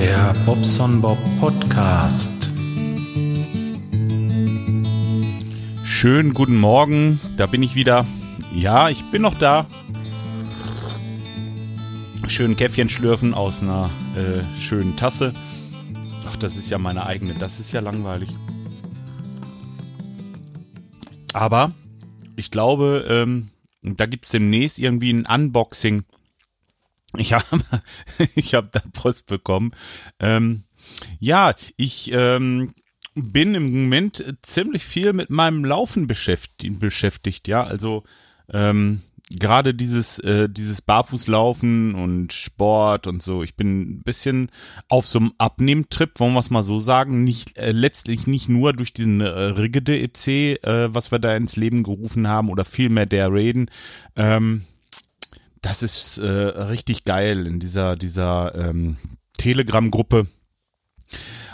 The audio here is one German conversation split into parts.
Der Bobson Bob Podcast. Schönen guten Morgen, da bin ich wieder. Ja, ich bin noch da. Schön Käffchen schlürfen aus einer äh, schönen Tasse. Ach, das ist ja meine eigene, das ist ja langweilig. Aber ich glaube, ähm, da gibt es demnächst irgendwie ein Unboxing ich habe ich hab da Post bekommen. Ähm, ja, ich ähm, bin im Moment ziemlich viel mit meinem Laufen beschäftigt, beschäftigt ja. Also ähm, gerade dieses, äh, dieses Barfußlaufen und Sport und so. Ich bin ein bisschen auf so einem Abnehmtrip, wollen wir es mal so sagen. Nicht, äh, letztlich nicht nur durch diesen äh, Rigide EC, äh, was wir da ins Leben gerufen haben, oder vielmehr der Raiden. Ähm, das ist äh, richtig geil in dieser, dieser ähm, Telegram-Gruppe.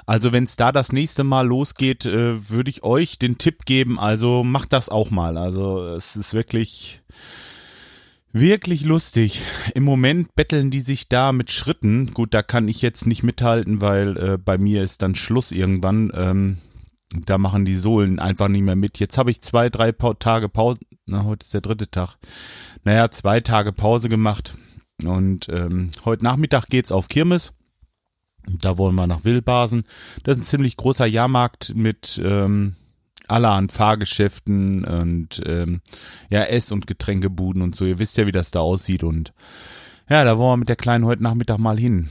Also wenn es da das nächste Mal losgeht, äh, würde ich euch den Tipp geben, also macht das auch mal. Also es ist wirklich, wirklich lustig. Im Moment betteln die sich da mit Schritten. Gut, da kann ich jetzt nicht mithalten, weil äh, bei mir ist dann Schluss irgendwann. Ähm, da machen die Sohlen einfach nicht mehr mit. Jetzt habe ich zwei, drei Tage Pause. Na, heute ist der dritte Tag. Naja, zwei Tage Pause gemacht. Und ähm, heute Nachmittag geht's auf Kirmes. Da wollen wir nach Wildbasen. Das ist ein ziemlich großer Jahrmarkt mit ähm, allerhand Fahrgeschäften und ähm, ja, Ess- und Getränkebuden und so. Ihr wisst ja, wie das da aussieht. Und ja, da wollen wir mit der Kleinen heute Nachmittag mal hin.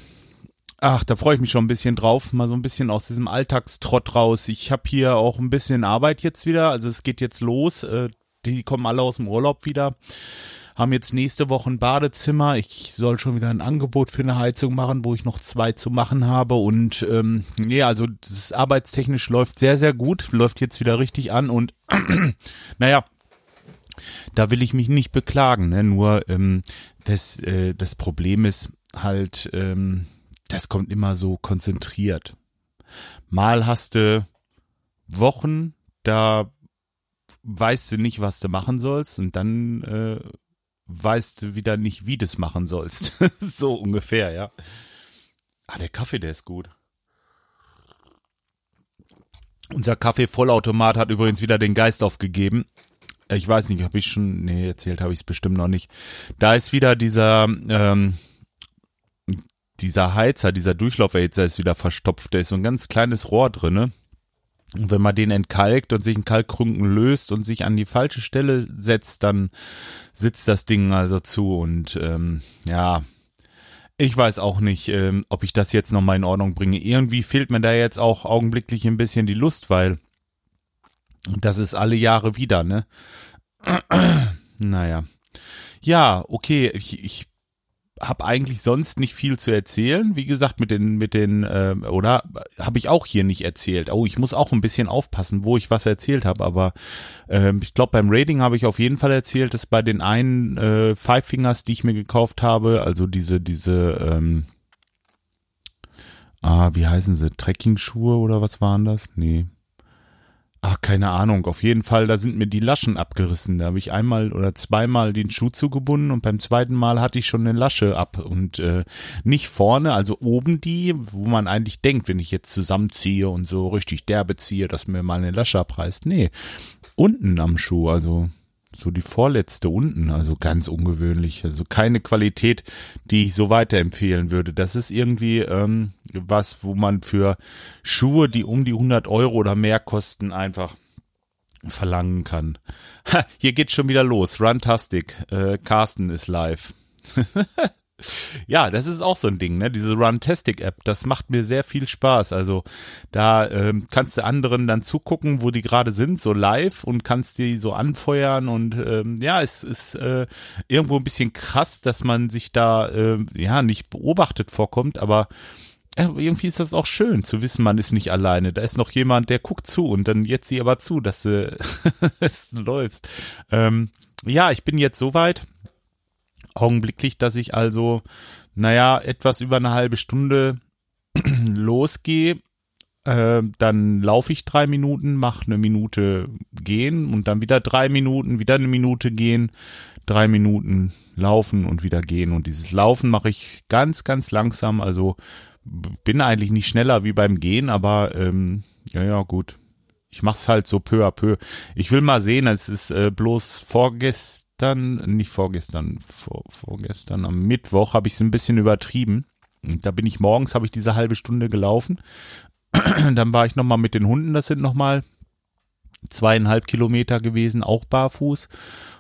Ach, da freue ich mich schon ein bisschen drauf, mal so ein bisschen aus diesem Alltagstrott raus. Ich habe hier auch ein bisschen Arbeit jetzt wieder, also es geht jetzt los. Äh, die kommen alle aus dem Urlaub wieder, haben jetzt nächste Woche ein Badezimmer. Ich soll schon wieder ein Angebot für eine Heizung machen, wo ich noch zwei zu machen habe. Und ähm, ja, also das arbeitstechnisch läuft sehr, sehr gut, läuft jetzt wieder richtig an und naja, da will ich mich nicht beklagen. Ne? Nur ähm, das, äh, das Problem ist halt. Ähm, das kommt immer so konzentriert. Mal hast du Wochen, da weißt du nicht, was du machen sollst und dann äh, weißt du wieder nicht, wie du es machen sollst. so ungefähr, ja. Ah, der Kaffee, der ist gut. Unser Kaffee-Vollautomat hat übrigens wieder den Geist aufgegeben. Ich weiß nicht, habe ich schon, nee, erzählt habe ich es bestimmt noch nicht. Da ist wieder dieser, ähm, dieser Heizer, dieser Durchlauferhitzer ist wieder verstopft. Da ist so ein ganz kleines Rohr drinne. Und wenn man den entkalkt und sich ein Kalkkrunken löst und sich an die falsche Stelle setzt, dann sitzt das Ding also zu. Und ähm, ja, ich weiß auch nicht, ähm, ob ich das jetzt nochmal in Ordnung bringe. Irgendwie fehlt mir da jetzt auch augenblicklich ein bisschen die Lust, weil das ist alle Jahre wieder, ne? naja. Ja, okay, ich, ich habe eigentlich sonst nicht viel zu erzählen. Wie gesagt, mit den, mit den, äh, oder habe ich auch hier nicht erzählt. Oh, ich muss auch ein bisschen aufpassen, wo ich was erzählt habe. Aber äh, ich glaube, beim Rating habe ich auf jeden Fall erzählt, dass bei den einen äh, Five Fingers, die ich mir gekauft habe, also diese, diese, ähm, ah, wie heißen sie, Trekking-Schuhe oder was waren das? Nee. Ach, keine Ahnung. Auf jeden Fall, da sind mir die Laschen abgerissen. Da habe ich einmal oder zweimal den Schuh zugebunden und beim zweiten Mal hatte ich schon eine Lasche ab. Und äh, nicht vorne, also oben die, wo man eigentlich denkt, wenn ich jetzt zusammenziehe und so richtig derbe ziehe, dass mir mal eine Lasche abreißt. Nee, unten am Schuh, also so die vorletzte unten, also ganz ungewöhnlich. Also keine Qualität, die ich so weiterempfehlen würde. Das ist irgendwie ähm, was, wo man für Schuhe, die um die 100 Euro oder mehr kosten, einfach verlangen kann. Ha, hier geht's schon wieder los. Runtastic. Äh, Carsten ist live. ja, das ist auch so ein Ding, ne? Diese Runtastic-App, das macht mir sehr viel Spaß. Also da ähm, kannst du anderen dann zugucken, wo die gerade sind, so live und kannst die so anfeuern und ähm, ja, es ist äh, irgendwo ein bisschen krass, dass man sich da äh, ja nicht beobachtet vorkommt, aber äh, irgendwie ist das auch schön zu wissen, man ist nicht alleine. Da ist noch jemand, der guckt zu und dann jetzt sieh aber zu, dass du es läufst. Ähm, ja, ich bin jetzt soweit augenblicklich, dass ich also, naja, etwas über eine halbe Stunde losgehe. Äh, dann laufe ich drei Minuten, mache eine Minute gehen und dann wieder drei Minuten, wieder eine Minute gehen, drei Minuten laufen und wieder gehen. Und dieses Laufen mache ich ganz, ganz langsam, also bin eigentlich nicht schneller wie beim Gehen, aber ähm, ja, ja, gut. Ich mach's halt so peu à peu. Ich will mal sehen, es ist äh, bloß vorgestern, nicht vorgestern, vor, vorgestern, am Mittwoch habe ich es ein bisschen übertrieben. Da bin ich morgens, habe ich diese halbe Stunde gelaufen. Dann war ich nochmal mit den Hunden, das sind nochmal zweieinhalb Kilometer gewesen, auch barfuß.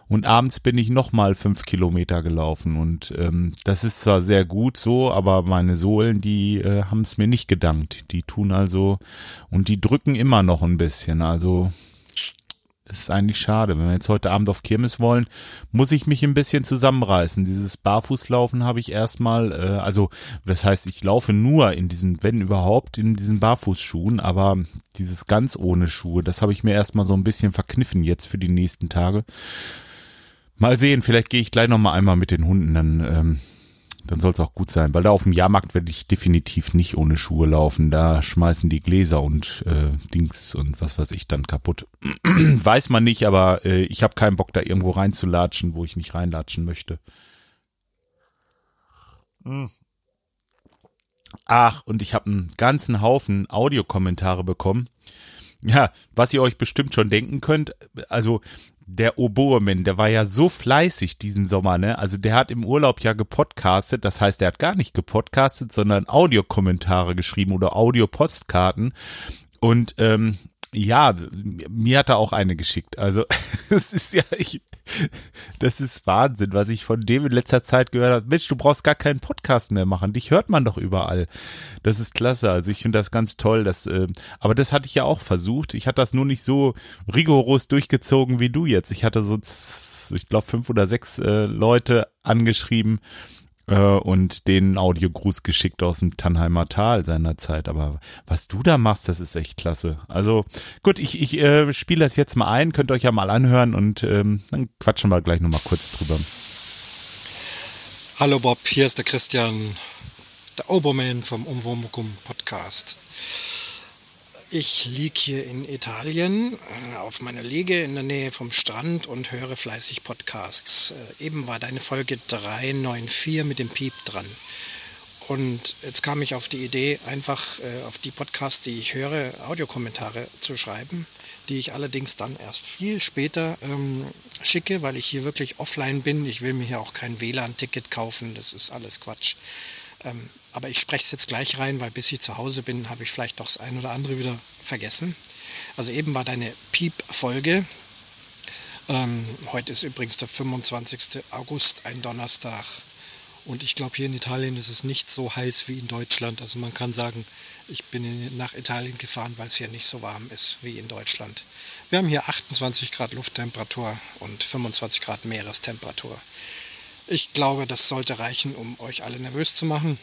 Und abends bin ich nochmal fünf Kilometer gelaufen. Und ähm, das ist zwar sehr gut so, aber meine Sohlen, die äh, haben es mir nicht gedankt. Die tun also und die drücken immer noch ein bisschen. Also das ist eigentlich schade. Wenn wir jetzt heute Abend auf Kirmes wollen, muss ich mich ein bisschen zusammenreißen. Dieses Barfußlaufen habe ich erstmal, äh, also das heißt, ich laufe nur in diesen, wenn überhaupt, in diesen Barfußschuhen, aber dieses ganz ohne Schuhe, das habe ich mir erstmal so ein bisschen verkniffen jetzt für die nächsten Tage. Mal sehen, vielleicht gehe ich gleich nochmal einmal mit den Hunden, dann ähm, dann soll es auch gut sein, weil da auf dem Jahrmarkt werde ich definitiv nicht ohne Schuhe laufen. Da schmeißen die Gläser und äh, Dings und was weiß ich dann kaputt. Weiß man nicht, aber äh, ich habe keinen Bock, da irgendwo reinzulatschen, wo ich nicht reinlatschen möchte. Hm. Ach, und ich habe einen ganzen Haufen Audiokommentare bekommen. Ja, was ihr euch bestimmt schon denken könnt, also der Oboeman, der war ja so fleißig diesen Sommer, ne? Also der hat im Urlaub ja gepodcastet, das heißt, der hat gar nicht gepodcastet, sondern Audiokommentare geschrieben oder Audiopostkarten. Und ähm, ja, mir hat er auch eine geschickt. Also es ist ja, ich, das ist Wahnsinn, was ich von dem in letzter Zeit gehört habe. Mensch, du brauchst gar keinen Podcast mehr machen. Dich hört man doch überall. Das ist klasse. Also ich finde das ganz toll. Dass, äh, aber das hatte ich ja auch versucht. Ich hatte das nur nicht so rigoros durchgezogen wie du jetzt. Ich hatte so, ich glaube, fünf oder sechs äh, Leute angeschrieben und den Audiogruß geschickt aus dem Tannheimer Tal seinerzeit. Aber was du da machst, das ist echt klasse. Also gut, ich, ich äh, spiele das jetzt mal ein, könnt euch ja mal anhören und ähm, dann quatschen wir gleich nochmal kurz drüber. Hallo Bob, hier ist der Christian, der Oberman vom Umwomukum Podcast. Ich liege hier in Italien äh, auf meiner Liege in der Nähe vom Strand und höre fleißig Podcasts. Äh, eben war deine Folge 394 mit dem Piep dran. Und jetzt kam ich auf die Idee, einfach äh, auf die Podcasts, die ich höre, Audiokommentare zu schreiben, die ich allerdings dann erst viel später ähm, schicke, weil ich hier wirklich offline bin. Ich will mir hier auch kein WLAN-Ticket kaufen, das ist alles Quatsch. Ähm, aber ich spreche es jetzt gleich rein, weil bis ich zu Hause bin, habe ich vielleicht doch das ein oder andere wieder vergessen. Also eben war deine Piep-Folge. Ähm, heute ist übrigens der 25. August, ein Donnerstag. Und ich glaube, hier in Italien ist es nicht so heiß wie in Deutschland. Also man kann sagen, ich bin nach Italien gefahren, weil es hier nicht so warm ist wie in Deutschland. Wir haben hier 28 Grad Lufttemperatur und 25 Grad Meerestemperatur. Ich glaube, das sollte reichen, um euch alle nervös zu machen.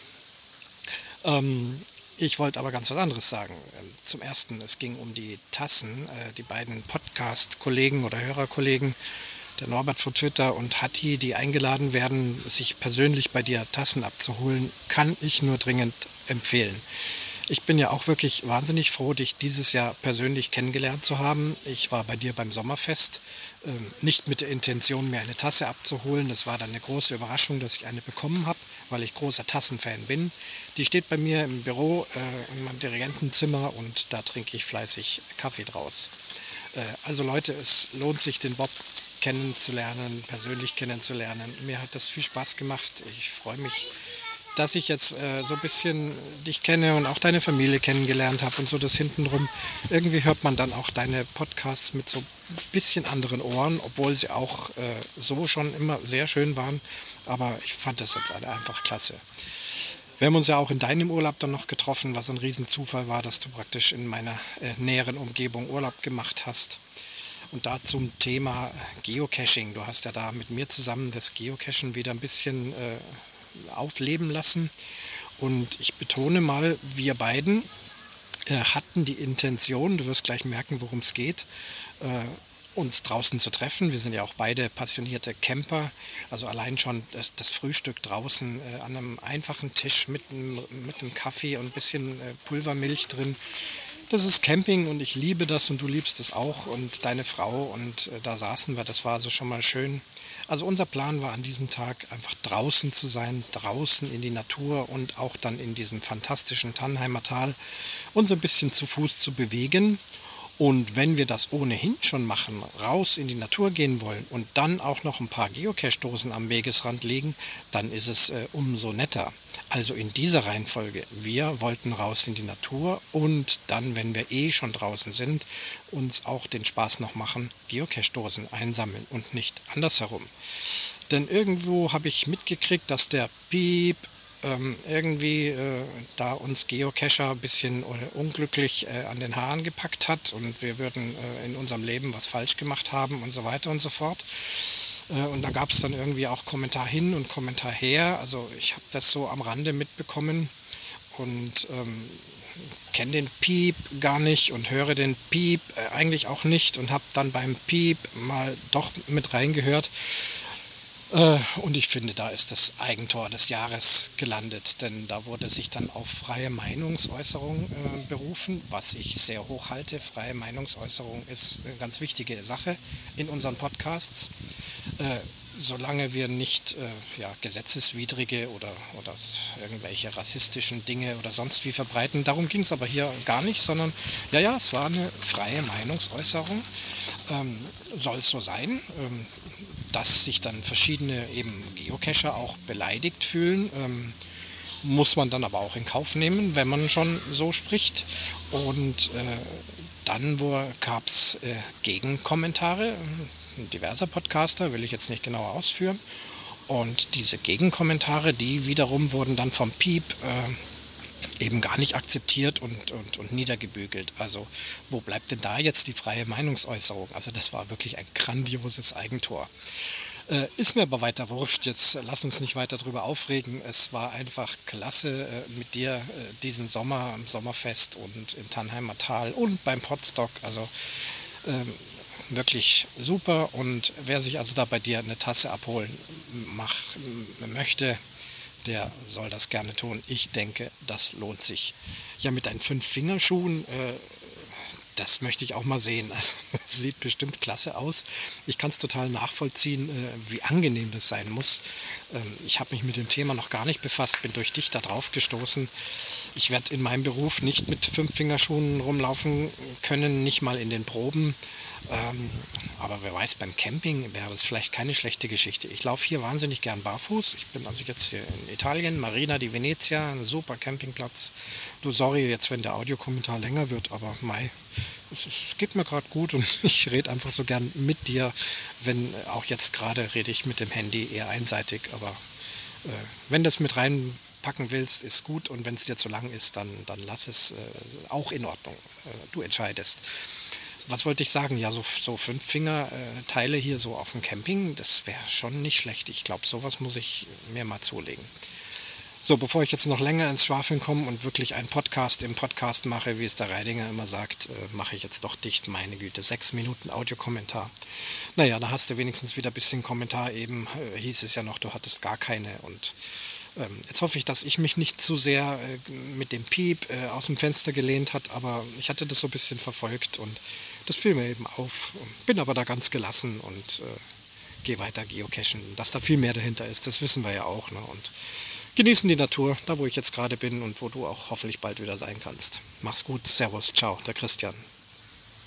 Ähm, ich wollte aber ganz was anderes sagen. Ähm, zum Ersten, es ging um die Tassen. Äh, die beiden Podcast-Kollegen oder Hörerkollegen, der Norbert von Twitter und Hatti, die eingeladen werden, sich persönlich bei dir Tassen abzuholen, kann ich nur dringend empfehlen. Ich bin ja auch wirklich wahnsinnig froh, dich dieses Jahr persönlich kennengelernt zu haben. Ich war bei dir beim Sommerfest, nicht mit der Intention, mir eine Tasse abzuholen. Das war dann eine große Überraschung, dass ich eine bekommen habe, weil ich großer Tassenfan bin. Die steht bei mir im Büro, äh, in meinem Dirigentenzimmer und da trinke ich fleißig Kaffee draus. Äh, also Leute, es lohnt sich, den Bob kennenzulernen, persönlich kennenzulernen. Mir hat das viel Spaß gemacht. Ich freue mich dass ich jetzt äh, so ein bisschen dich kenne und auch deine Familie kennengelernt habe und so das hintenrum. Irgendwie hört man dann auch deine Podcasts mit so ein bisschen anderen Ohren, obwohl sie auch äh, so schon immer sehr schön waren. Aber ich fand das jetzt einfach klasse. Wir haben uns ja auch in deinem Urlaub dann noch getroffen, was ein Riesenzufall war, dass du praktisch in meiner äh, näheren Umgebung Urlaub gemacht hast. Und da zum Thema Geocaching. Du hast ja da mit mir zusammen das Geocachen wieder ein bisschen äh, aufleben lassen. Und ich betone mal, wir beiden äh, hatten die Intention, du wirst gleich merken, worum es geht, äh, uns draußen zu treffen. Wir sind ja auch beide passionierte Camper. Also allein schon das, das Frühstück draußen äh, an einem einfachen Tisch mit einem, mit einem Kaffee und ein bisschen äh, Pulvermilch drin. Das ist Camping und ich liebe das und du liebst es auch und deine Frau und äh, da saßen wir. Das war also schon mal schön Also unser Plan war an diesem Tag einfach draußen zu sein, draußen in die Natur und auch dann in diesem fantastischen Tannheimer Tal uns ein bisschen zu Fuß zu bewegen. Und wenn wir das ohnehin schon machen, raus in die Natur gehen wollen und dann auch noch ein paar Geocache-Dosen am Wegesrand legen, dann ist es äh, umso netter. Also in dieser Reihenfolge. Wir wollten raus in die Natur und dann, wenn wir eh schon draußen sind, uns auch den Spaß noch machen, Geocache-Dosen einsammeln und nicht andersherum. Denn irgendwo habe ich mitgekriegt, dass der Piep ähm, irgendwie äh, da uns Geocacher ein bisschen unglücklich äh, an den Haaren gepackt hat und wir würden äh, in unserem Leben was falsch gemacht haben und so weiter und so fort. Äh, und da gab es dann irgendwie auch Kommentar hin und Kommentar her. Also ich habe das so am Rande mitbekommen und ähm, kenne den Piep gar nicht und höre den Piep äh, eigentlich auch nicht und habe dann beim Piep mal doch mit reingehört. Äh, und ich finde, da ist das Eigentor des Jahres gelandet, denn da wurde sich dann auf freie Meinungsäußerung äh, berufen, was ich sehr hoch halte. Freie Meinungsäußerung ist eine ganz wichtige Sache in unseren Podcasts. Äh, solange wir nicht äh, ja, gesetzeswidrige oder, oder irgendwelche rassistischen Dinge oder sonst wie verbreiten. Darum ging es aber hier gar nicht, sondern ja, ja, es war eine freie Meinungsäußerung. Ähm, soll es so sein? Ähm, dass sich dann verschiedene eben Geocacher auch beleidigt fühlen. Ähm, muss man dann aber auch in Kauf nehmen, wenn man schon so spricht. Und äh, dann gab es äh, Gegenkommentare diverser Podcaster, will ich jetzt nicht genauer ausführen. Und diese Gegenkommentare, die wiederum wurden dann vom Piep äh, eben gar nicht akzeptiert und, und, und niedergebügelt. Also wo bleibt denn da jetzt die freie Meinungsäußerung? Also das war wirklich ein grandioses Eigentor. Äh, ist mir aber weiter wurscht. Jetzt lass uns nicht weiter darüber aufregen. Es war einfach klasse äh, mit dir äh, diesen Sommer am Sommerfest und im Tannheimer Tal und beim Potstock. Also ähm, wirklich super. Und wer sich also da bei dir eine Tasse abholen mach, möchte, der soll das gerne tun. Ich denke, das lohnt sich. Ja, mit deinen fünf Fingerschuhen, äh, das möchte ich auch mal sehen. Also sieht bestimmt klasse aus. Ich kann es total nachvollziehen, äh, wie angenehm das sein muss. Ähm, ich habe mich mit dem Thema noch gar nicht befasst, bin durch dich da drauf gestoßen. Ich werde in meinem Beruf nicht mit fünf Fingerschuhen rumlaufen können, nicht mal in den Proben. Ähm, aber wer weiß, beim Camping wäre das vielleicht keine schlechte Geschichte. Ich laufe hier wahnsinnig gern barfuß. Ich bin also jetzt hier in Italien, Marina di Venezia, ein super Campingplatz. Du, sorry jetzt, wenn der Audiokommentar länger wird, aber Mai, es, es geht mir gerade gut und ich rede einfach so gern mit dir. Wenn auch jetzt gerade rede ich mit dem Handy eher einseitig, aber äh, wenn das mit reinpacken willst, ist gut und wenn es dir zu lang ist, dann, dann lass es äh, auch in Ordnung. Äh, du entscheidest was wollte ich sagen? Ja, so, so fünf Fingerteile hier so auf dem Camping, das wäre schon nicht schlecht. Ich glaube, sowas muss ich mir mal zulegen. So, bevor ich jetzt noch länger ins Schwafeln komme und wirklich einen Podcast im Podcast mache, wie es der Reidinger immer sagt, äh, mache ich jetzt doch dicht, meine Güte, sechs Minuten Audiokommentar. Naja, da hast du wenigstens wieder ein bisschen Kommentar. Eben äh, hieß es ja noch, du hattest gar keine und jetzt hoffe ich, dass ich mich nicht zu sehr äh, mit dem Piep äh, aus dem Fenster gelehnt hat, aber ich hatte das so ein bisschen verfolgt und das fiel mir eben auf. Bin aber da ganz gelassen und äh, gehe weiter geocachen. Dass da viel mehr dahinter ist, das wissen wir ja auch. Ne? Und genießen die Natur, da wo ich jetzt gerade bin und wo du auch hoffentlich bald wieder sein kannst. Mach's gut, Servus, ciao, der Christian.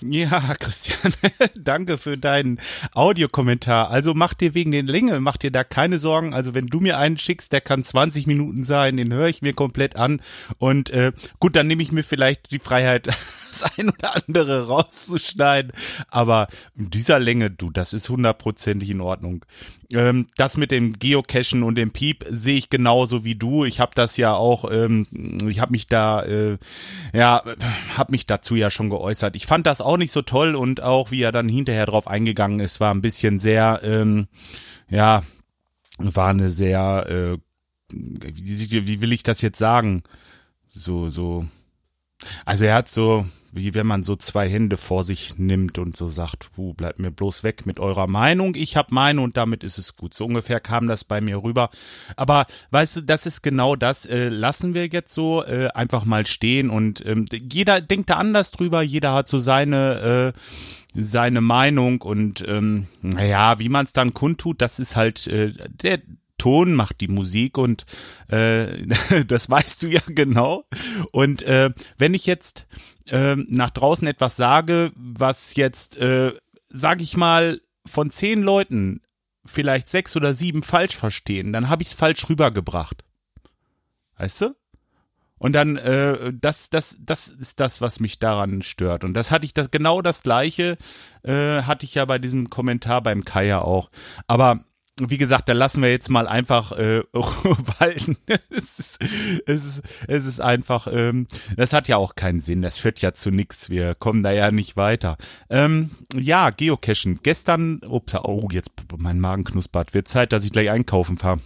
Ja, Christian, danke für deinen Audiokommentar. Also mach dir wegen den Länge, mach dir da keine Sorgen. Also wenn du mir einen schickst, der kann 20 Minuten sein, den höre ich mir komplett an. Und äh, gut, dann nehme ich mir vielleicht die Freiheit, das ein oder andere rauszuschneiden. Aber dieser Länge, du, das ist hundertprozentig in Ordnung. Ähm, das mit dem Geocachen und dem Piep sehe ich genauso wie du. Ich habe das ja auch, ähm, ich habe mich da, äh, ja, habe mich dazu ja schon geäußert. Ich fand das auch nicht so toll und auch wie er dann hinterher drauf eingegangen ist, war ein bisschen sehr, ähm, ja, war eine sehr, äh, wie, wie will ich das jetzt sagen? So, so, Also er hat so, wie wenn man so zwei Hände vor sich nimmt und so sagt, Puh, bleibt mir bloß weg mit eurer Meinung, ich hab meine und damit ist es gut. So ungefähr kam das bei mir rüber. Aber weißt du, das ist genau das, äh, lassen wir jetzt so äh, einfach mal stehen und ähm, jeder denkt da anders drüber, jeder hat so seine äh, seine Meinung und ähm, naja, wie man es dann kundtut, das ist halt äh, der Ton macht die Musik und äh, das weißt du ja genau. Und äh, wenn ich jetzt äh, nach draußen etwas sage, was jetzt, äh, sag ich mal, von zehn Leuten vielleicht sechs oder sieben falsch verstehen, dann habe ich es falsch rübergebracht. Weißt du? Und dann, äh, das, das, das ist das, was mich daran stört. Und das hatte ich das genau das gleiche, äh, hatte ich ja bei diesem Kommentar beim Kaya auch. Aber wie gesagt, da lassen wir jetzt mal einfach äh, walten. es, ist, es, ist, es ist einfach, ähm, das hat ja auch keinen Sinn, das führt ja zu nichts, wir kommen da ja nicht weiter. Ähm, ja, Geocachen. Gestern, ups, oh, jetzt mein Magen knuspert, wird Zeit, dass ich gleich einkaufen fahre.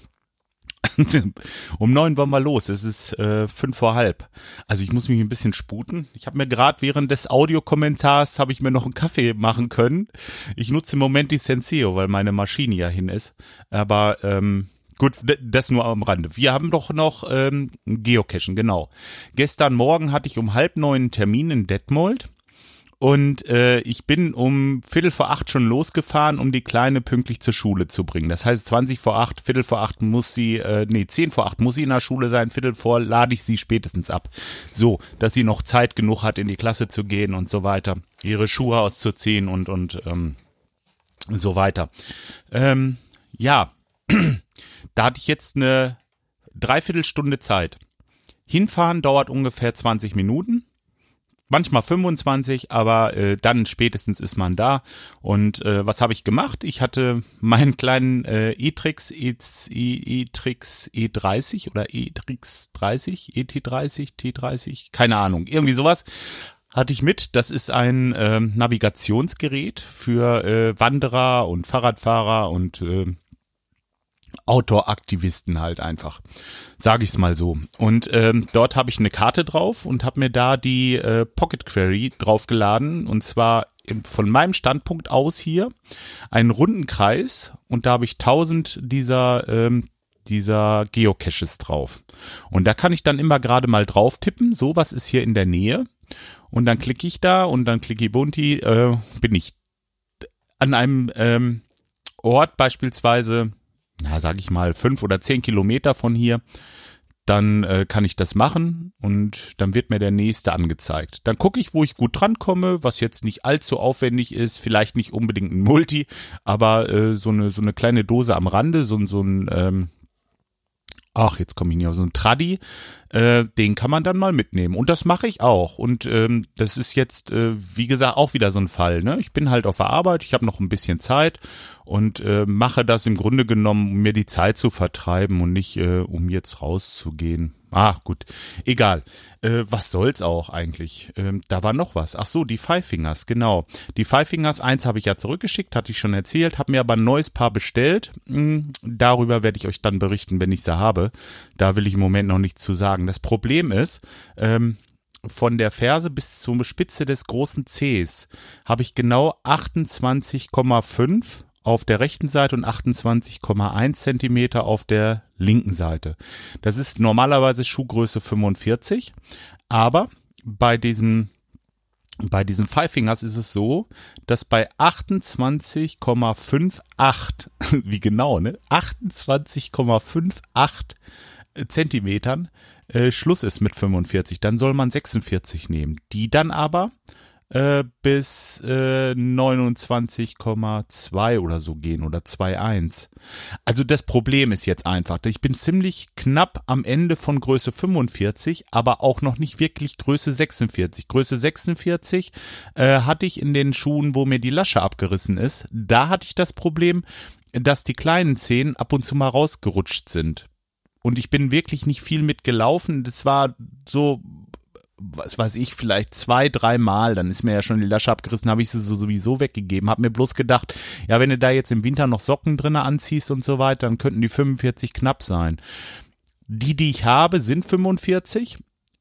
um neun wollen wir los. Es ist äh, fünf vor halb. Also ich muss mich ein bisschen sputen. Ich habe mir gerade während des Audiokommentars habe ich mir noch einen Kaffee machen können. Ich nutze im Moment die Senseo, weil meine Maschine ja hin ist. Aber ähm, Gut, das nur am Rande. Wir haben doch noch ähm, Geocachen, genau. Gestern Morgen hatte ich um halb neun einen Termin in Detmold und äh, ich bin um Viertel vor acht schon losgefahren, um die Kleine pünktlich zur Schule zu bringen. Das heißt, 20 vor acht, Viertel vor acht muss sie, äh, nee, zehn vor acht muss sie in der Schule sein, Viertel vor lade ich sie spätestens ab. So, dass sie noch Zeit genug hat, in die Klasse zu gehen und so weiter, ihre Schuhe auszuziehen und, und ähm, so weiter. Ähm, ja, da hatte ich jetzt eine Dreiviertelstunde Zeit. Hinfahren dauert ungefähr 20 Minuten manchmal 25, aber äh, dann spätestens ist man da. Und äh, was habe ich gemacht? Ich hatte meinen kleinen äh, E-Trix, E-Trix E30 oder E-Trix 30, ET30, T30, keine Ahnung, irgendwie sowas hatte ich mit. Das ist ein äh, Navigationsgerät für äh, Wanderer und Fahrradfahrer und äh, Outdoor-Aktivisten halt einfach, sage ich es mal so. Und ähm, dort habe ich eine Karte drauf und habe mir da die äh, Pocket Query draufgeladen und zwar von meinem Standpunkt aus hier einen runden Kreis und da habe ich tausend dieser ähm, dieser Geocaches drauf. Und da kann ich dann immer gerade mal drauf tippen, so was ist hier in der Nähe. Und dann klicke ich da und dann klicke ich Bunti, äh, bin ich an einem ähm, Ort beispielsweise na, sag ich mal, fünf oder zehn Kilometer von hier, dann äh, kann ich das machen und dann wird mir der nächste angezeigt. Dann gucke ich, wo ich gut drankomme, was jetzt nicht allzu aufwendig ist, vielleicht nicht unbedingt ein Multi, aber äh, so eine so eine kleine Dose am Rande, so, so ein ähm, ach, jetzt komme ich nicht auf so ein Traddy, äh, den kann man dann mal mitnehmen. Und das mache ich auch. Und ähm, das ist jetzt, äh, wie gesagt, auch wieder so ein Fall. Ne? Ich bin halt auf der Arbeit, ich habe noch ein bisschen Zeit und äh, mache das im Grunde genommen, um mir die Zeit zu vertreiben und nicht, äh, um jetzt rauszugehen. Ah, gut. Egal. Äh, was soll's auch eigentlich? Ähm, da war noch was. Ach so, die Five Fingers, genau. Die Five Fingers, eins habe ich ja zurückgeschickt, hatte ich schon erzählt, habe mir aber ein neues Paar bestellt. Hm, darüber werde ich euch dann berichten, wenn ich sie habe. Da will ich im Moment noch nichts zu sagen. Das Problem ist, ähm, von der Ferse bis zur Spitze des großen Cs habe ich genau 28,5 auf der rechten Seite und 28,1 Zentimeter auf der linken Seite. Das ist normalerweise Schuhgröße 45, aber bei diesen bei diesen Five Fingers ist es so, dass bei 28,58, wie genau, ne? 28,58 Zentimetern äh, Schluss ist mit 45. Dann soll man 46 nehmen. Die dann aber äh, bis äh, 29,2 oder so gehen oder 2,1. Also das Problem ist jetzt einfach, ich bin ziemlich knapp am Ende von Größe 45, aber auch noch nicht wirklich Größe 46. Größe 46 äh, hatte ich in den Schuhen, wo mir die Lasche abgerissen ist. Da hatte ich das Problem, dass die kleinen Zehen ab und zu mal rausgerutscht sind. Und ich bin wirklich nicht viel mitgelaufen. Das war so was weiß ich, vielleicht zwei, drei Mal, dann ist mir ja schon die Lasche abgerissen, habe ich sie so sowieso weggegeben. Hab mir bloß gedacht, ja, wenn du da jetzt im Winter noch Socken drinne anziehst und so weiter, dann könnten die 45 knapp sein. Die, die ich habe, sind 45.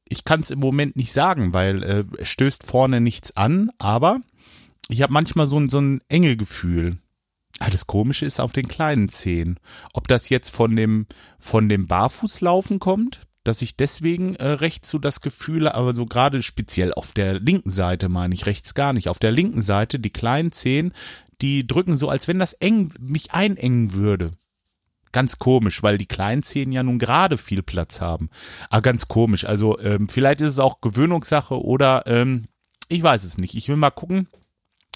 ich kann es im Moment nicht sagen, weil äh, es stößt vorne nichts an, aber ich habe manchmal so ein, so ein enge Gefühl. Ah, das Komische ist auf den kleinen Zehen. Ob das jetzt von dem, von dem Barfußlaufen kommt, dass ich deswegen äh, rechts so das Gefühl, aber so gerade speziell auf der linken Seite meine ich rechts gar nicht. Auf der linken Seite die kleinen Zehen, die drücken so, als wenn das eng mich einengen würde. Ganz komisch, weil die kleinen Zehen ja nun gerade viel Platz haben. Aber ganz komisch. Also ähm, vielleicht ist es auch Gewöhnungssache oder ähm, ich weiß es nicht. Ich will mal gucken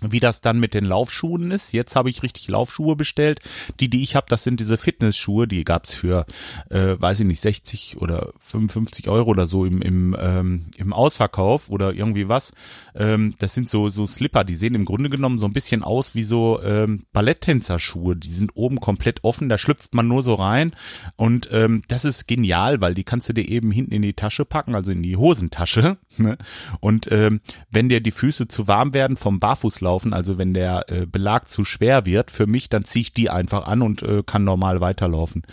wie das dann mit den Laufschuhen ist. Jetzt habe ich richtig Laufschuhe bestellt. Die, die ich habe, das sind diese Fitnessschuhe. Die gab's für, äh, weiß ich nicht, 60 oder 55 Euro oder so im, im, ähm, im Ausverkauf oder irgendwie was. Ähm, das sind so, so Slipper, die sehen im Grunde genommen so ein bisschen aus wie so ähm, Balletttänzerschuhe. Die sind oben komplett offen, da schlüpft man nur so rein. Und ähm, das ist genial, weil die kannst du dir eben hinten in die Tasche packen, also in die Hosentasche. Ne? Und ähm, wenn dir die Füße zu warm werden vom Barfußlauf, laufen. Also wenn der äh, Belag zu schwer wird für mich, dann ziehe ich die einfach an und äh, kann normal weiterlaufen.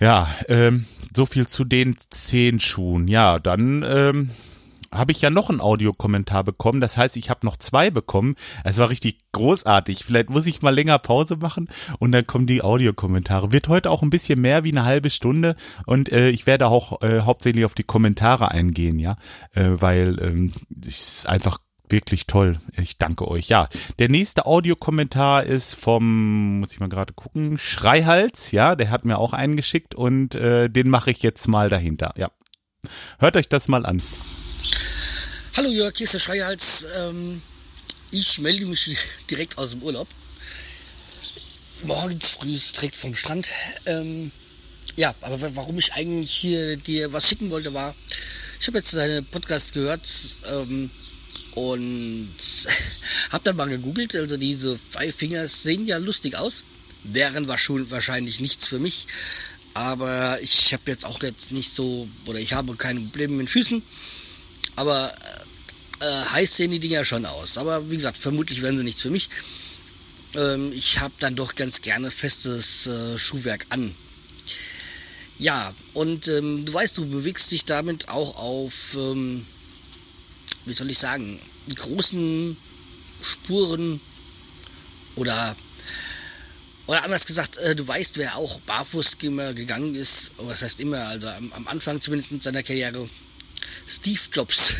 Ja, ähm, so viel zu den zehn Schuhen. Ja, dann ähm, habe ich ja noch einen Audiokommentar bekommen. Das heißt, ich habe noch zwei bekommen. Es war richtig großartig. Vielleicht muss ich mal länger Pause machen und dann kommen die Audiokommentare. Wird heute auch ein bisschen mehr wie eine halbe Stunde und äh, ich werde auch äh, hauptsächlich auf die Kommentare eingehen, ja, äh, weil ähm, es ist einfach wirklich toll. Ich danke euch. Ja, der nächste Audiokommentar ist vom, muss ich mal gerade gucken, Schreihals. Ja, der hat mir auch einen geschickt und äh, den mache ich jetzt mal dahinter. Ja, hört euch das mal an. Hallo Jörg, hier ist der Schreihals. Ähm, ich melde mich direkt aus dem Urlaub. Morgens früh direkt vom Strand. Ähm, ja, aber warum ich eigentlich hier dir was schicken wollte, war, ich habe jetzt deine Podcast gehört. Ähm, und hab dann mal gegoogelt, also diese Five Fingers sehen ja lustig aus, wären wahrscheinlich nichts für mich. Aber ich habe jetzt auch jetzt nicht so, oder ich habe keine Probleme mit Füßen. Aber äh, heiß sehen die Dinger schon aus. Aber wie gesagt, vermutlich werden sie nichts für mich. Ähm, ich habe dann doch ganz gerne festes äh, Schuhwerk an. Ja, und ähm, du weißt, du bewegst dich damit auch auf ähm, wie soll ich sagen, großen Spuren oder oder anders gesagt, äh, du weißt, wer auch barfuß immer gegangen ist, was heißt immer, also am, Anfang zumindest seiner Karriere, Steve Jobs.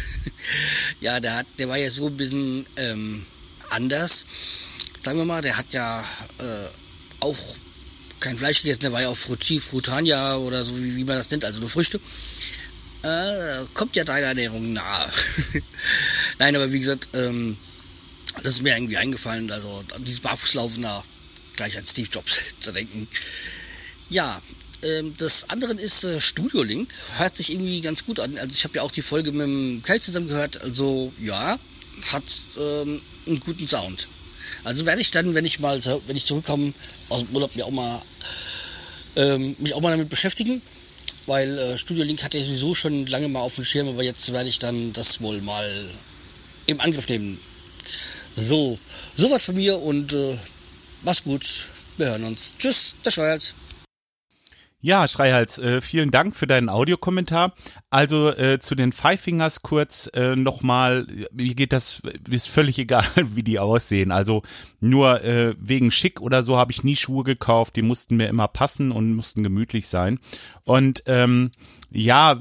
ja, der hat, der war ja so ein bisschen ähm, anders. Sagen wir mal, der hat ja äh, auch kein Fleisch gegessen, der war ja auch Frutti, Frutania oder so, wie, wie man das nennt, also nur Früchte. Äh, kommt ja deiner Ernährung nahe. Nein, aber wie gesagt, ähm, das ist mir irgendwie eingefallen, also dieses Barfußlaufen da gleich an Steve Jobs zu denken. Ja, ähm, das andere ist äh, Studio Link. Hört sich irgendwie ganz gut an. Also ich habe ja auch die Folge mit dem Kalt zusammen gehört. Also ja, hat ähm, einen guten Sound. Also werde ich dann, wenn ich mal, wenn ich zurückkomme aus dem Urlaub, mir auch mal ähm, mich auch mal damit beschäftigen weil äh, Studio Link hatte ich sowieso schon lange mal auf dem Schirm, aber jetzt werde ich dann das wohl mal im Angriff nehmen. So, soweit von mir und äh, mach's gut. Wir hören uns. Tschüss, der Scheuerz. Ja, Schreihals, äh, vielen Dank für deinen Audiokommentar. Also äh, zu den Five Fingers kurz äh, nochmal, wie geht das, ist völlig egal, wie die aussehen. Also nur äh, wegen Schick oder so habe ich nie Schuhe gekauft, die mussten mir immer passen und mussten gemütlich sein. Und ähm, ja,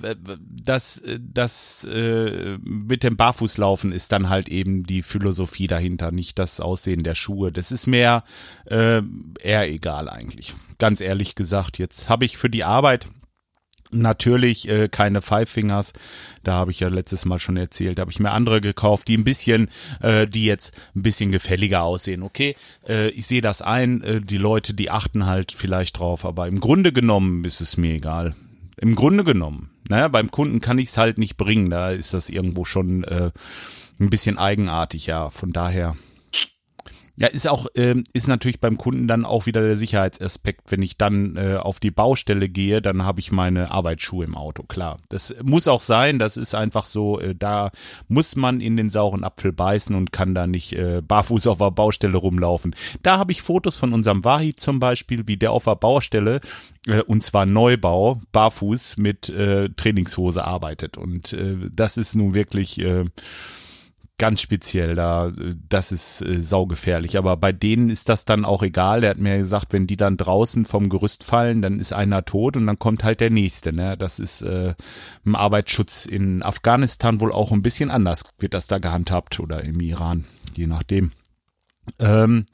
das, das äh, mit dem Barfußlaufen ist dann halt eben die Philosophie dahinter, nicht das Aussehen der Schuhe. Das ist mir äh, eher egal eigentlich. Ganz ehrlich gesagt, jetzt habe ich für die Arbeit Natürlich äh, keine Five Fingers, da habe ich ja letztes Mal schon erzählt, habe ich mir andere gekauft, die ein bisschen, äh, die jetzt ein bisschen gefälliger aussehen. Okay, äh, ich sehe das ein, äh, die Leute, die achten halt vielleicht drauf, aber im Grunde genommen ist es mir egal. Im Grunde genommen. Naja, beim Kunden kann ich es halt nicht bringen. Da ist das irgendwo schon äh, ein bisschen eigenartig, ja. Von daher. Ja, ist auch, ähm, ist natürlich beim Kunden dann auch wieder der Sicherheitsaspekt. Wenn ich dann äh, auf die Baustelle gehe, dann habe ich meine Arbeitsschuhe im Auto, klar. Das muss auch sein, das ist einfach so, äh, da muss man in den sauren Apfel beißen und kann da nicht äh, barfuß auf der Baustelle rumlaufen. Da habe ich Fotos von unserem Wahi zum Beispiel, wie der auf der Baustelle, äh, und zwar Neubau, barfuß mit äh, Trainingshose arbeitet. Und äh, das ist nun wirklich. Äh, ganz speziell da, das ist äh, saugefährlich. Aber bei denen ist das dann auch egal. Er hat mir gesagt, wenn die dann draußen vom Gerüst fallen, dann ist einer tot und dann kommt halt der nächste. Ne? Das ist äh, im Arbeitsschutz in Afghanistan wohl auch ein bisschen anders, wird das da gehandhabt oder im Iran, je nachdem. Ähm,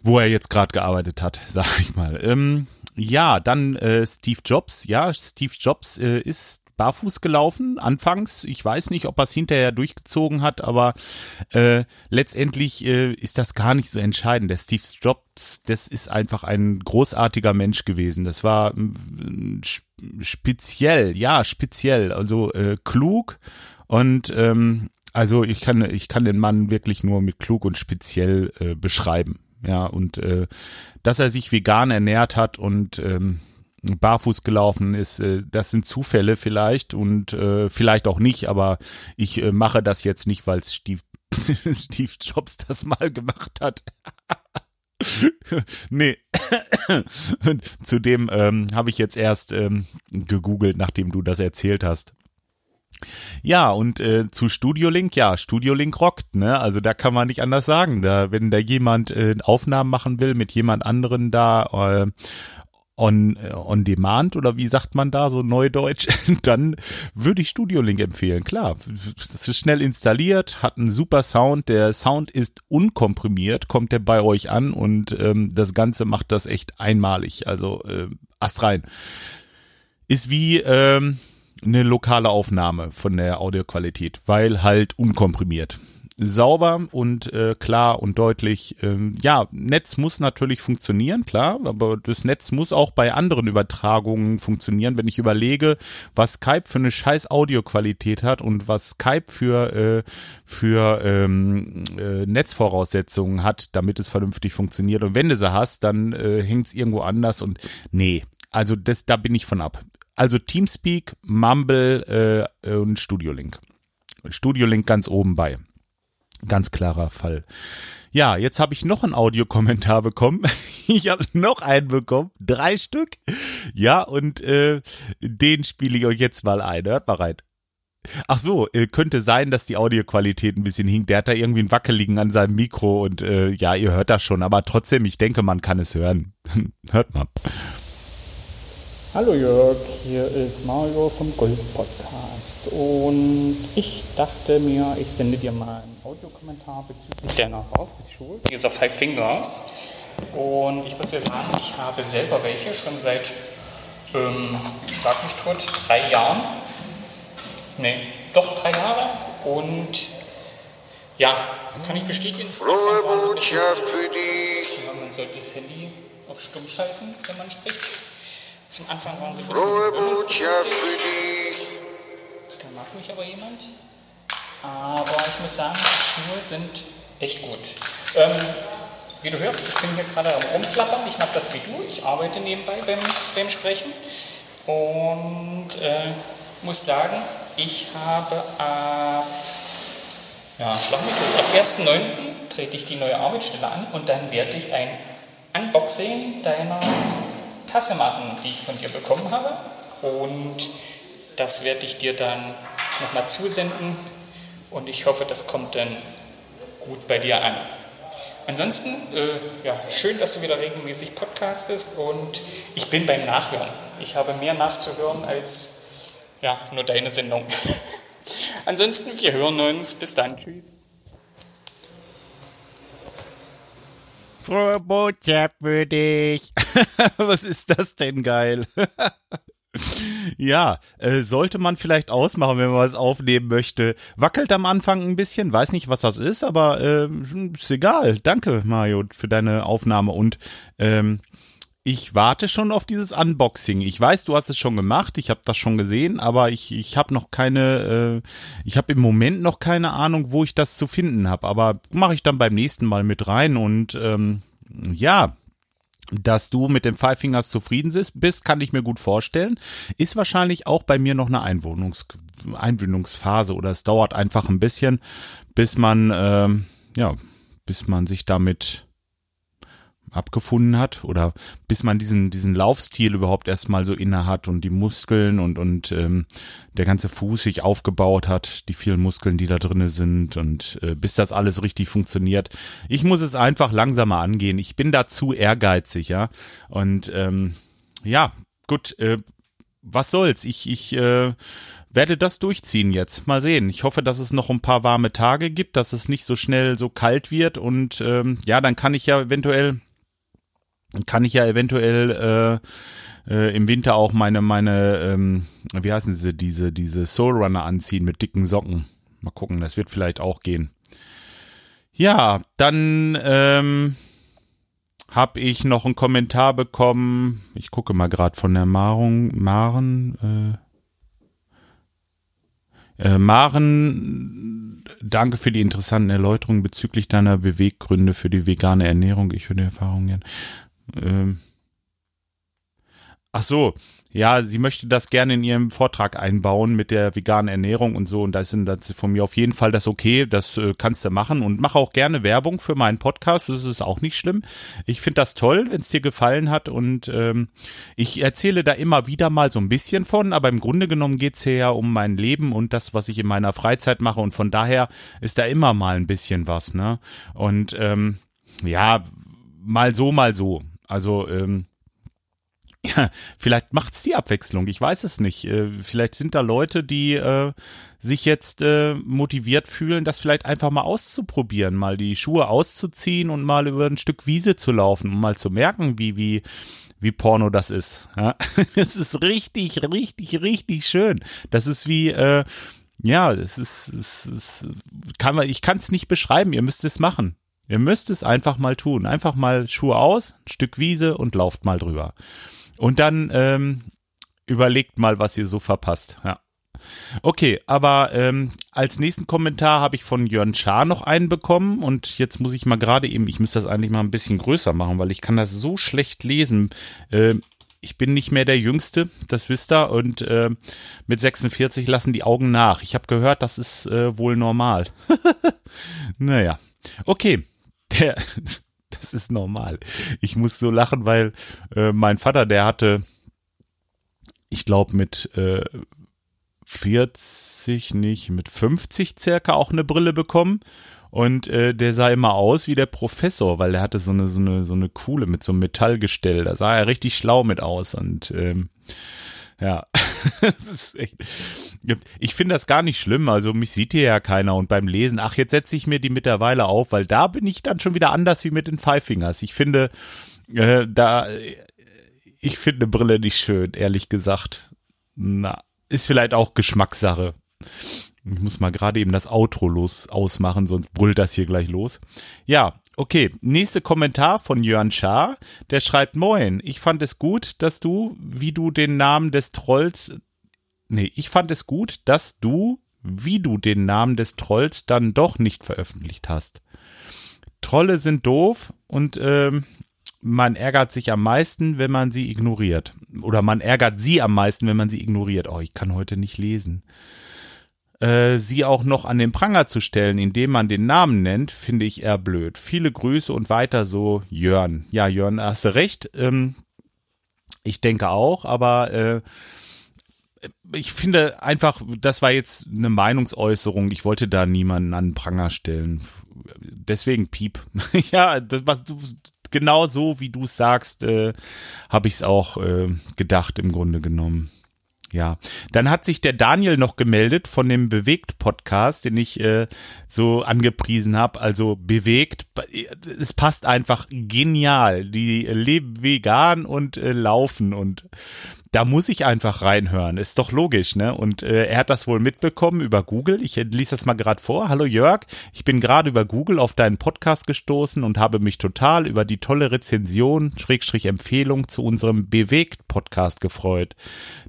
wo er jetzt gerade gearbeitet hat, sag ich mal. Ähm, ja, dann äh, Steve Jobs. Ja, Steve Jobs äh, ist barfuß gelaufen, anfangs. Ich weiß nicht, ob er es hinterher durchgezogen hat, aber äh, letztendlich äh, ist das gar nicht so entscheidend. Der Steve Jobs, das ist einfach ein großartiger Mensch gewesen. Das war äh, speziell, ja, speziell, also äh, klug und ähm, also ich kann ich kann den Mann wirklich nur mit klug und speziell äh, beschreiben. Ja, und äh, dass er sich vegan ernährt hat und ähm, barfuß gelaufen ist. Äh, das sind Zufälle vielleicht und äh, vielleicht auch nicht, aber ich äh, mache das jetzt nicht, weil Steve, Steve Jobs das mal gemacht hat. nee. Zudem ähm, habe ich jetzt erst ähm, gegoogelt, nachdem du das erzählt hast. Ja, und äh, zu Studiolink, ja, Studiolink rockt, ne? Also da kann man nicht anders sagen. Da, wenn da jemand äh, Aufnahmen machen will mit jemand anderen da äh, on, äh, on demand oder wie sagt man da so neudeutsch, dann würde ich Studio Link empfehlen. Klar, das ist schnell installiert, hat einen super Sound, der Sound ist unkomprimiert, kommt der bei euch an und ähm, das Ganze macht das echt einmalig. Also äh, Ast rein. Ist wie ähm, eine lokale Aufnahme von der Audioqualität, weil halt unkomprimiert sauber und äh, klar und deutlich. Ähm, ja, Netz muss natürlich funktionieren, klar, aber das Netz muss auch bei anderen Übertragungen funktionieren. Wenn ich überlege, was Skype für eine scheiß Audioqualität hat und was Skype für äh, für ähm, äh, Netzvoraussetzungen hat, damit es vernünftig funktioniert. Und wenn du sie hast, dann äh, hängt es irgendwo anders und nee, also das, da bin ich von ab. Also Teamspeak, Mumble äh, und Studio Link. Studio Link ganz oben bei. Ganz klarer Fall. Ja, jetzt habe ich noch einen Audiokommentar bekommen. Ich habe noch einen bekommen. Drei Stück. Ja, und äh, den spiele ich euch jetzt mal ein. Hört mal rein. Ach so, äh, könnte sein, dass die Audioqualität ein bisschen hinkt. Der hat da irgendwie einen Wackeligen an seinem Mikro und äh, ja, ihr hört das schon. Aber trotzdem, ich denke, man kann es hören. hört mal. Hallo Jörg, hier ist Mario vom Golf Podcast und ich dachte mir, ich sende dir mal einen Audiokommentar bezüglich deiner Barfußschuhe, dieser Five Fingers. Und ich muss dir sagen, ich habe selber welche schon seit, ähm, schlag mich tot, drei Jahren. Ne, doch drei Jahre. Und ja, kann ich bestätigen. Frohe Botschaft für dich. Ja, man sollte das Handy auf Stumm schalten, wenn man spricht. Zum Anfang waren sie ein Frohe Botschaft für dich. Mich aber jemand. Aber ich muss sagen, die Schuhe sind echt gut. Ähm, wie du hörst, ich bin hier gerade am Rumflappern. Ich mache das wie du. Ich arbeite nebenbei beim, beim Sprechen. Und äh, muss sagen, ich habe ab, ja, schlag mich durch, ab 1.9. trete ich die neue Arbeitsstelle an und dann werde ich ein Unboxing deiner Tasse machen, die ich von dir bekommen habe. Und das werde ich dir dann nochmal zusenden und ich hoffe, das kommt dann gut bei dir an. Ansonsten, äh, ja, schön, dass du wieder regelmäßig podcastest und ich bin beim Nachhören. Ich habe mehr nachzuhören als ja, nur deine Sendung. Ansonsten, wir hören uns. Bis dann. Tschüss. Frohe Botschaft für dich. Was ist das denn geil? ja, äh, sollte man vielleicht ausmachen, wenn man was aufnehmen möchte. Wackelt am Anfang ein bisschen, weiß nicht, was das ist, aber äh, ist egal. Danke, Mario, für deine Aufnahme und ähm, ich warte schon auf dieses Unboxing. Ich weiß, du hast es schon gemacht, ich habe das schon gesehen, aber ich, ich habe noch keine, äh, ich habe im Moment noch keine Ahnung, wo ich das zu finden habe. Aber mache ich dann beim nächsten Mal mit rein und ähm, ja, dass du mit den Five Fingers zufrieden bist, kann ich mir gut vorstellen. Ist wahrscheinlich auch bei mir noch eine Einwohnungs Einwöhnungsphase oder es dauert einfach ein bisschen, bis man, ähm, ja, bis man sich damit abgefunden hat oder bis man diesen diesen Laufstil überhaupt erstmal so inne hat und die Muskeln und und ähm, der ganze Fuß sich aufgebaut hat, die vielen Muskeln, die da drinne sind und äh, bis das alles richtig funktioniert. Ich muss es einfach langsamer angehen. Ich bin da zu ehrgeizig, ja. Und ähm, ja, gut, äh, was soll's? Ich ich äh, werde das durchziehen jetzt. Mal sehen. Ich hoffe, dass es noch ein paar warme Tage gibt, dass es nicht so schnell so kalt wird und ähm, ja, dann kann ich ja eventuell kann ich ja eventuell äh, äh, im Winter auch meine meine ähm, wie heißen sie diese diese Soul Runner anziehen mit dicken Socken. Mal gucken, das wird vielleicht auch gehen. Ja, dann ähm, habe ich noch einen Kommentar bekommen. Ich gucke mal gerade von der Marung, Maren. Äh, äh, Maren, danke für die interessanten Erläuterungen bezüglich deiner Beweggründe für die vegane Ernährung. Ich würde Erfahrungen ähm, ach so, ja, sie möchte das gerne in ihrem Vortrag einbauen mit der veganen Ernährung und so. Und da ist das von mir auf jeden Fall das okay, das äh, kannst du machen. Und mach auch gerne Werbung für meinen Podcast, das ist auch nicht schlimm. Ich finde das toll, wenn es dir gefallen hat. Und ähm, ich erzähle da immer wieder mal so ein bisschen von, aber im Grunde genommen geht's hier ja um mein Leben und das, was ich in meiner Freizeit mache. Und von daher ist da immer mal ein bisschen was, ne? Und ähm, ja, mal so, mal so. Also ähm, ja, vielleicht macht's die Abwechslung. Ich weiß es nicht. Äh, vielleicht sind da Leute, die äh, sich jetzt äh, motiviert fühlen, das vielleicht einfach mal auszuprobieren, mal die Schuhe auszuziehen und mal über ein Stück Wiese zu laufen, um mal zu merken, wie wie wie Porno das ist. Ja, es ist richtig, richtig, richtig schön. Das ist wie äh, ja, es ist, es ist kann man, ich kann es nicht beschreiben. Ihr müsst es machen. Ihr müsst es einfach mal tun. Einfach mal Schuhe aus, ein Stück Wiese und lauft mal drüber. Und dann ähm, überlegt mal, was ihr so verpasst. Ja. Okay, aber ähm, als nächsten Kommentar habe ich von Jörn Schaar noch einen bekommen und jetzt muss ich mal gerade eben, ich müsste das eigentlich mal ein bisschen größer machen, weil ich kann das so schlecht lesen. Äh, ich bin nicht mehr der Jüngste, das wisst ihr, und äh, mit 46 lassen die Augen nach. Ich habe gehört, das ist äh, wohl normal. naja, okay, der, das ist normal. Ich muss so lachen, weil äh, mein Vater, der hatte, ich glaube mit äh, 40 nicht, mit 50 circa auch eine Brille bekommen. Und äh, der sah immer aus wie der Professor, weil der hatte so eine, so eine, so eine Kuhle mit so einem Metallgestell. Da sah er richtig schlau mit aus. Und ähm, ja, echt, ich finde das gar nicht schlimm. Also mich sieht hier ja keiner und beim Lesen, ach, jetzt setze ich mir die mittlerweile auf, weil da bin ich dann schon wieder anders wie mit den Five Fingers. Ich finde, äh, da, ich finde Brille nicht schön, ehrlich gesagt. Na, ist vielleicht auch Geschmackssache. Ich muss mal gerade eben das Outro los ausmachen, sonst brüllt das hier gleich los. Ja, okay. Nächster Kommentar von Jörn Schaar. Der schreibt, moin, ich fand es gut, dass du, wie du den Namen des Trolls, nee, ich fand es gut, dass du, wie du den Namen des Trolls dann doch nicht veröffentlicht hast. Trolle sind doof und ähm, man ärgert sich am meisten, wenn man sie ignoriert. Oder man ärgert sie am meisten, wenn man sie ignoriert. Oh, ich kann heute nicht lesen. Äh, sie auch noch an den Pranger zu stellen, indem man den Namen nennt, finde ich eher blöd. Viele Grüße und weiter so, Jörn. Ja, Jörn, hast du recht. Ähm, ich denke auch, aber äh, ich finde einfach, das war jetzt eine Meinungsäußerung. Ich wollte da niemanden an den Pranger stellen. Deswegen Piep. ja, das, was du, genau so, wie du es sagst, äh, habe ich es auch äh, gedacht im Grunde genommen. Ja, dann hat sich der Daniel noch gemeldet von dem Bewegt-Podcast, den ich äh, so angepriesen habe. Also bewegt, es passt einfach genial. Die leben vegan und äh, laufen und da muss ich einfach reinhören. Ist doch logisch, ne? Und äh, er hat das wohl mitbekommen über Google. Ich äh, lese das mal gerade vor. Hallo Jörg, ich bin gerade über Google auf deinen Podcast gestoßen und habe mich total über die tolle Rezension, Schrägstrich Empfehlung zu unserem Bewegt-Podcast gefreut.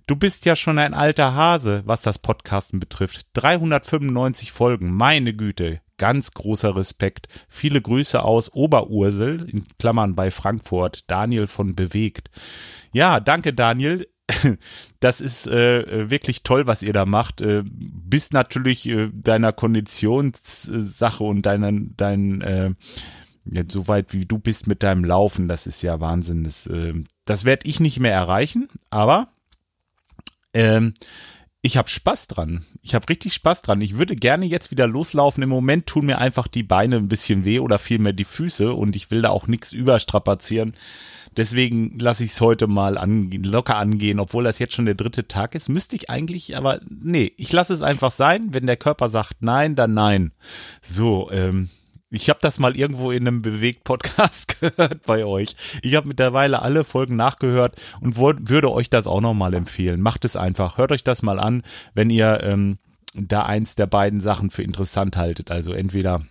Du bist ja schon ein alter Hase, was das Podcasten betrifft. 395 Folgen, meine Güte ganz großer Respekt. Viele Grüße aus Oberursel, in Klammern bei Frankfurt, Daniel von Bewegt. Ja, danke Daniel. Das ist äh, wirklich toll, was ihr da macht. Äh, bist natürlich äh, deiner Konditionssache und deinen, dein, äh, ja, so weit wie du bist mit deinem Laufen, das ist ja Wahnsinn. Das, äh, das werde ich nicht mehr erreichen, aber ähm, ich habe Spaß dran. Ich habe richtig Spaß dran. Ich würde gerne jetzt wieder loslaufen. Im Moment tun mir einfach die Beine ein bisschen weh oder vielmehr die Füße und ich will da auch nichts überstrapazieren. Deswegen lasse ich es heute mal an, locker angehen, obwohl das jetzt schon der dritte Tag ist. Müsste ich eigentlich, aber nee, ich lasse es einfach sein. Wenn der Körper sagt nein, dann nein. So, ähm, ich habe das mal irgendwo in einem Bewegt-Podcast gehört bei euch. Ich habe mittlerweile alle Folgen nachgehört und würde euch das auch nochmal empfehlen. Macht es einfach. Hört euch das mal an, wenn ihr ähm, da eins der beiden Sachen für interessant haltet. Also entweder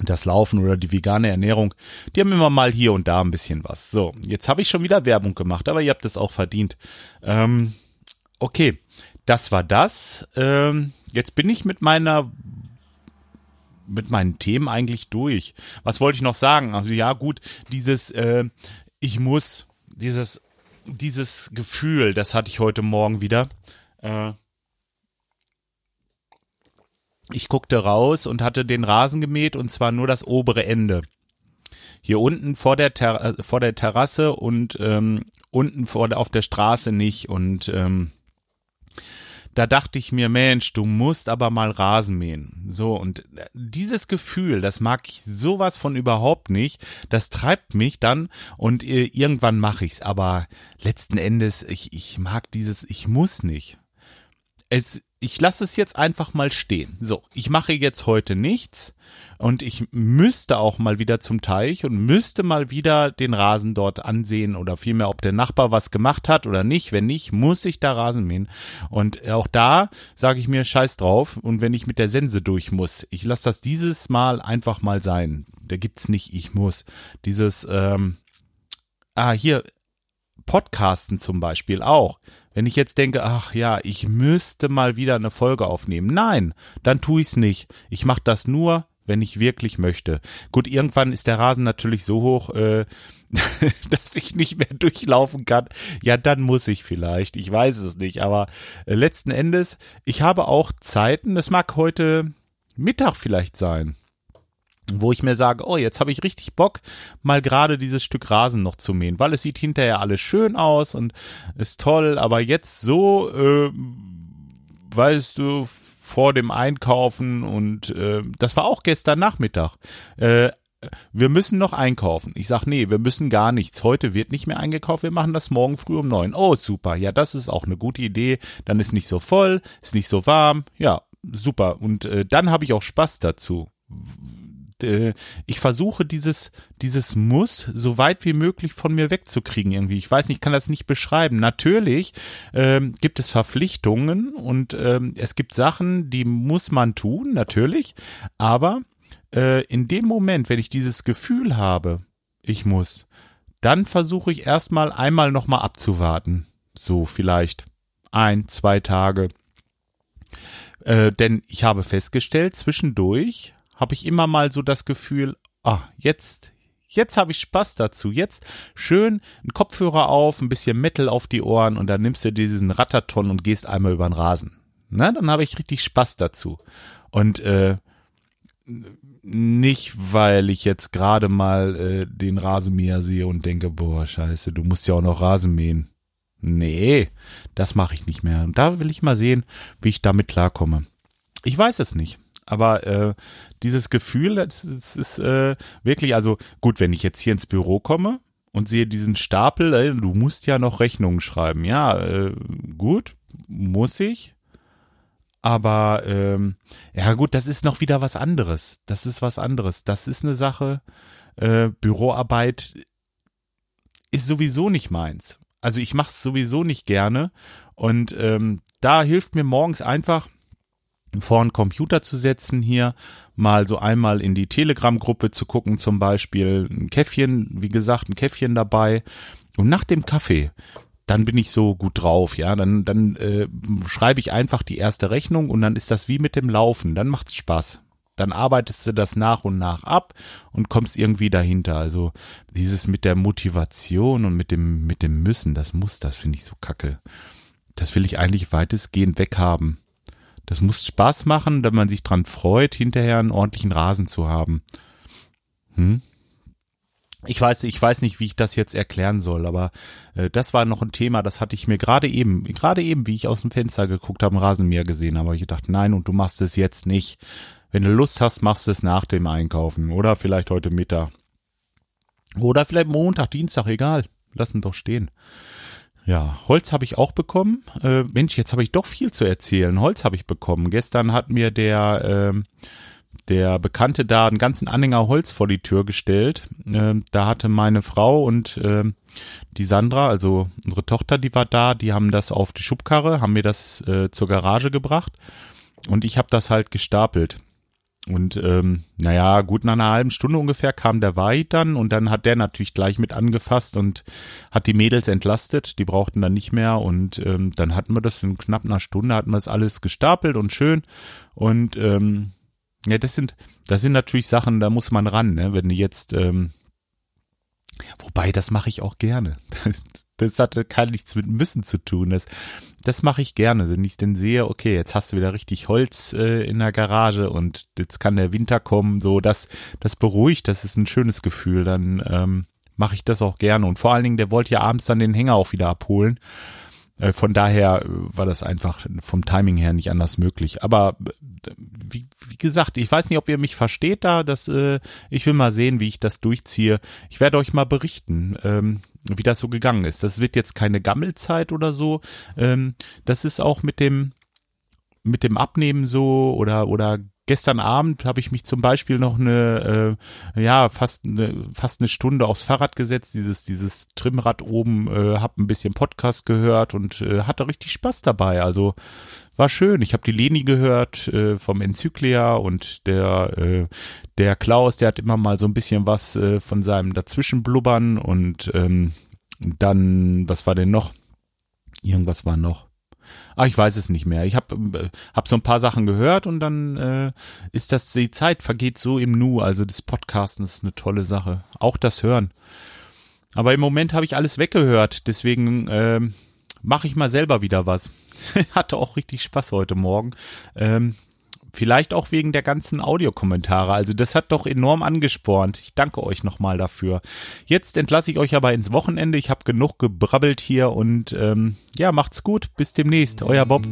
das Laufen oder die vegane Ernährung, die haben immer mal hier und da ein bisschen was. So, jetzt habe ich schon wieder Werbung gemacht, aber ihr habt es auch verdient. Ähm, okay, das war das. Ähm, jetzt bin ich mit meiner mit meinen Themen eigentlich durch. Was wollte ich noch sagen? Also ja, gut, dieses äh, ich muss, dieses dieses Gefühl, das hatte ich heute Morgen wieder. Äh, ich guckte raus und hatte den Rasen gemäht und zwar nur das obere Ende. Hier unten vor der, Ter äh, vor der Terrasse und ähm, unten vor, auf der Straße nicht und ähm, da dachte ich mir, Mensch, du musst aber mal Rasen mähen. So, und äh, dieses Gefühl, das mag ich sowas von überhaupt nicht. Das treibt mich dann und äh, irgendwann mache ich's. Aber letzten Endes, ich, ich mag dieses, ich muss nicht. Es, ich lasse es jetzt einfach mal stehen. So, ich mache jetzt heute nichts und ich müsste auch mal wieder zum Teich und müsste mal wieder den Rasen dort ansehen oder vielmehr, ob der Nachbar was gemacht hat oder nicht. Wenn nicht, muss ich da Rasen mähen. Und auch da sage ich mir Scheiß drauf und wenn ich mit der Sense durch muss, ich lasse das dieses Mal einfach mal sein. Da gibt's nicht, ich muss. Dieses, ähm, ah, hier, Podcasten zum Beispiel auch. Wenn ich jetzt denke, ach ja, ich müsste mal wieder eine Folge aufnehmen. Nein, dann tue ich's nicht. Ich mache das nur, wenn ich wirklich möchte. Gut, irgendwann ist der Rasen natürlich so hoch, äh, dass ich nicht mehr durchlaufen kann. Ja, dann muss ich vielleicht. Ich weiß es nicht. Aber äh, letzten Endes, ich habe auch Zeiten, das mag heute Mittag vielleicht sein wo ich mir sage, oh, jetzt habe ich richtig Bock, mal gerade dieses Stück Rasen noch zu mähen, weil es sieht hinterher alles schön aus und ist toll, aber jetzt so, äh, weißt du, vor dem Einkaufen und äh, das war auch gestern Nachmittag. Äh, wir müssen noch einkaufen. Ich sag, nee, wir müssen gar nichts. Heute wird nicht mehr eingekauft, wir machen das morgen früh um neun. Oh, super. Ja, das ist auch eine gute Idee. Dann ist nicht so voll, ist nicht so warm. Ja, super. Und äh, dann habe ich auch Spaß dazu ich versuche dieses, dieses Muss so weit wie möglich von mir wegzukriegen irgendwie. Ich weiß nicht, ich kann das nicht beschreiben. Natürlich ähm, gibt es Verpflichtungen und ähm, es gibt Sachen, die muss man tun, natürlich. Aber äh, in dem Moment, wenn ich dieses Gefühl habe, ich muss, dann versuche ich erstmal einmal nochmal abzuwarten. So vielleicht ein, zwei Tage. Äh, denn ich habe festgestellt, zwischendurch habe ich immer mal so das Gefühl, ah, jetzt, jetzt habe ich Spaß dazu. Jetzt schön ein Kopfhörer auf, ein bisschen Metal auf die Ohren und dann nimmst du diesen Ratterton und gehst einmal über den Rasen. Na, dann habe ich richtig Spaß dazu. Und äh, nicht, weil ich jetzt gerade mal äh, den Rasenmäher sehe und denke, boah, scheiße, du musst ja auch noch Rasen mähen. Nee, das mache ich nicht mehr. Und da will ich mal sehen, wie ich damit klarkomme. Ich weiß es nicht aber äh, dieses Gefühl, das ist, ist äh, wirklich, also gut, wenn ich jetzt hier ins Büro komme und sehe diesen Stapel, äh, du musst ja noch Rechnungen schreiben. Ja, äh, gut, muss ich. Aber ähm, ja gut, das ist noch wieder was anderes. Das ist was anderes. Das ist eine Sache. Äh, Büroarbeit ist sowieso nicht meins. also ich mache es sowieso nicht gerne und ähm, da hilft mir morgens einfach vor einen Computer zu setzen hier, mal so einmal in die Telegram-Gruppe zu gucken, zum Beispiel ein Käffchen, wie gesagt, ein Käffchen dabei. Und nach dem Kaffee, dann bin ich so gut drauf, ja, dann, dann äh, schreibe ich einfach die erste Rechnung und dann ist das wie mit dem Laufen, dann macht's Spaß. Dann arbeitest du das nach und nach ab und kommst irgendwie dahinter. Also dieses mit der Motivation und mit dem, mit dem Müssen, das muss, das finde ich so kacke. Das will ich eigentlich weitestgehend weghaben. Das muss Spaß machen, wenn man sich dran freut, hinterher einen ordentlichen Rasen zu haben. Hm? Ich weiß, ich weiß nicht, wie ich das jetzt erklären soll, aber äh, das war noch ein Thema, das hatte ich mir gerade eben, gerade eben, wie ich aus dem Fenster geguckt habe, im Rasenmäher gesehen habe, ich gedacht, nein, und du machst es jetzt nicht. Wenn du Lust hast, machst du es nach dem Einkaufen oder vielleicht heute Mittag. Oder vielleicht Montag, Dienstag, egal. Lass ihn doch stehen. Ja, Holz habe ich auch bekommen. Äh, Mensch, jetzt habe ich doch viel zu erzählen. Holz habe ich bekommen. Gestern hat mir der äh, der Bekannte da einen ganzen Anhänger Holz vor die Tür gestellt. Äh, da hatte meine Frau und äh, die Sandra, also unsere Tochter, die war da, die haben das auf die Schubkarre, haben mir das äh, zur Garage gebracht und ich habe das halt gestapelt. Und ähm, naja, gut nach einer halben Stunde ungefähr kam der Weid dann und dann hat der natürlich gleich mit angefasst und hat die Mädels entlastet, die brauchten dann nicht mehr und ähm, dann hatten wir das in knapp einer Stunde, hatten wir das alles gestapelt und schön und ähm, ja, das sind, das sind natürlich Sachen, da muss man ran, ne? wenn die jetzt ähm, Wobei, das mache ich auch gerne. Das, das hatte kann nichts mit müssen zu tun. Das, das mache ich gerne, wenn ich denn sehe, okay, jetzt hast du wieder richtig Holz äh, in der Garage und jetzt kann der Winter kommen. So, das, das beruhigt, das ist ein schönes Gefühl. Dann ähm, mache ich das auch gerne. Und vor allen Dingen, der wollte ja abends dann den Hänger auch wieder abholen. Äh, von daher äh, war das einfach vom Timing her nicht anders möglich. Aber äh, wie, wie gesagt, ich weiß nicht, ob ihr mich versteht da. Das, äh, ich will mal sehen, wie ich das durchziehe. Ich werde euch mal berichten, ähm, wie das so gegangen ist. Das wird jetzt keine Gammelzeit oder so. Ähm, das ist auch mit dem mit dem Abnehmen so oder oder gestern Abend habe ich mich zum Beispiel noch eine, äh, ja, fast eine, fast eine Stunde aufs Fahrrad gesetzt, dieses, dieses Trimrad oben, äh, habe ein bisschen Podcast gehört und äh, hatte richtig Spaß dabei. Also war schön. Ich habe die Leni gehört äh, vom Enzyklia und der, äh, der Klaus, der hat immer mal so ein bisschen was äh, von seinem Dazwischenblubbern und ähm, dann, was war denn noch? Irgendwas war noch. Ah, ich weiß es nicht mehr. Ich habe hab so ein paar Sachen gehört und dann äh, ist das, die Zeit vergeht so im Nu. Also das Podcasten ist eine tolle Sache. Auch das Hören. Aber im Moment habe ich alles weggehört. Deswegen äh, mache ich mal selber wieder was. Hatte auch richtig Spaß heute Morgen. Ähm, Vielleicht auch wegen der ganzen Audiokommentare. Also das hat doch enorm angespornt. Ich danke euch nochmal dafür. Jetzt entlasse ich euch aber ins Wochenende. Ich habe genug gebrabbelt hier und ähm, ja, macht's gut. Bis demnächst. Euer Bob.